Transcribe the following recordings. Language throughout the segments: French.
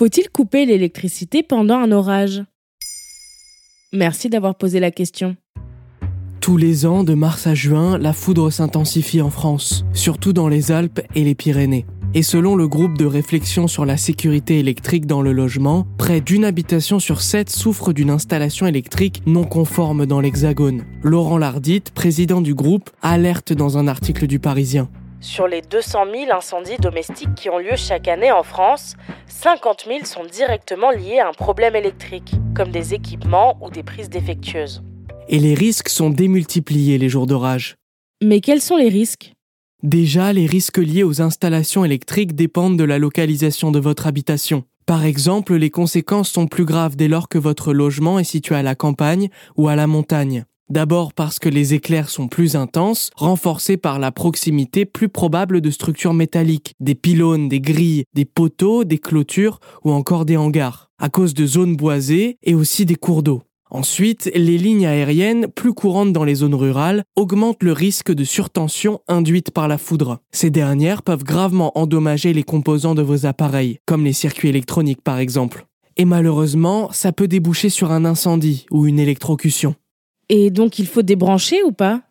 Faut-il couper l'électricité pendant un orage? Merci d'avoir posé la question. Tous les ans, de mars à juin, la foudre s'intensifie en France, surtout dans les Alpes et les Pyrénées. Et selon le groupe de réflexion sur la sécurité électrique dans le logement, près d'une habitation sur sept souffre d'une installation électrique non conforme dans l'Hexagone. Laurent Lardit, président du groupe, alerte dans un article du Parisien. Sur les 200 000 incendies domestiques qui ont lieu chaque année en France, 50 000 sont directement liés à un problème électrique, comme des équipements ou des prises défectueuses. Et les risques sont démultipliés les jours d'orage. Mais quels sont les risques? Déjà, les risques liés aux installations électriques dépendent de la localisation de votre habitation. Par exemple, les conséquences sont plus graves dès lors que votre logement est situé à la campagne ou à la montagne. D'abord parce que les éclairs sont plus intenses, renforcés par la proximité plus probable de structures métalliques, des pylônes, des grilles, des poteaux, des clôtures ou encore des hangars, à cause de zones boisées et aussi des cours d'eau. Ensuite, les lignes aériennes, plus courantes dans les zones rurales, augmentent le risque de surtension induite par la foudre. Ces dernières peuvent gravement endommager les composants de vos appareils, comme les circuits électroniques par exemple. Et malheureusement, ça peut déboucher sur un incendie ou une électrocution. Et donc il faut débrancher ou pas?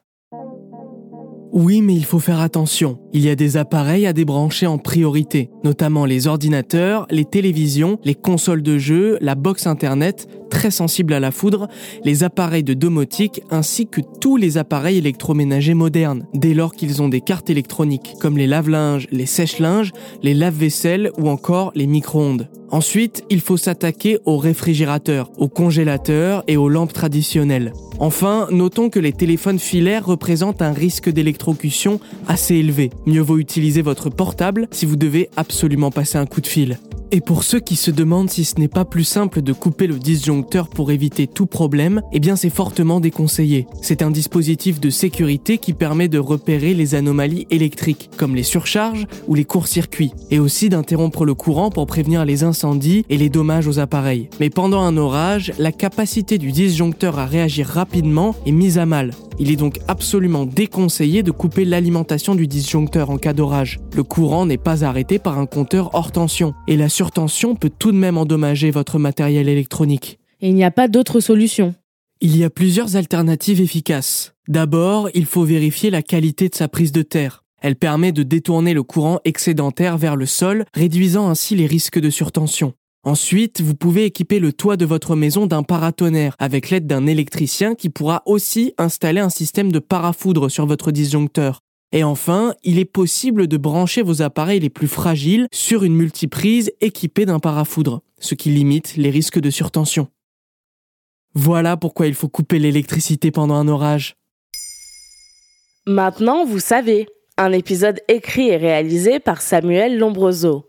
Oui, mais il faut faire attention. Il y a des appareils à débrancher en priorité, notamment les ordinateurs, les télévisions, les consoles de jeux, la box internet, très sensible à la foudre, les appareils de domotique ainsi que tous les appareils électroménagers modernes, dès lors qu'ils ont des cartes électroniques, comme les lave-linges, les sèche-linges, les lave-vaisselle ou encore les micro-ondes. Ensuite, il faut s'attaquer aux réfrigérateurs, aux congélateurs et aux lampes traditionnelles. Enfin, notons que les téléphones filaires représentent un risque d'électrocution assez élevé. Mieux vaut utiliser votre portable si vous devez absolument passer un coup de fil. Et pour ceux qui se demandent si ce n'est pas plus simple de couper le disjoncteur pour éviter tout problème, eh bien c'est fortement déconseillé. C'est un dispositif de sécurité qui permet de repérer les anomalies électriques, comme les surcharges ou les courts-circuits, et aussi d'interrompre le courant pour prévenir les incendies et les dommages aux appareils. Mais pendant un orage, la capacité du disjoncteur à réagir rapidement est mise à mal. Il est donc absolument déconseillé de couper l'alimentation du disjoncteur en cas d'orage. Le courant n'est pas arrêté par un compteur hors tension, et la surtension peut tout de même endommager votre matériel électronique. Et il n'y a pas d'autre solution Il y a plusieurs alternatives efficaces. D'abord, il faut vérifier la qualité de sa prise de terre. Elle permet de détourner le courant excédentaire vers le sol, réduisant ainsi les risques de surtension. Ensuite, vous pouvez équiper le toit de votre maison d'un paratonnerre avec l'aide d'un électricien qui pourra aussi installer un système de parafoudre sur votre disjoncteur. Et enfin, il est possible de brancher vos appareils les plus fragiles sur une multiprise équipée d'un parafoudre, ce qui limite les risques de surtension. Voilà pourquoi il faut couper l'électricité pendant un orage. Maintenant, vous savez, un épisode écrit et réalisé par Samuel Lombroso.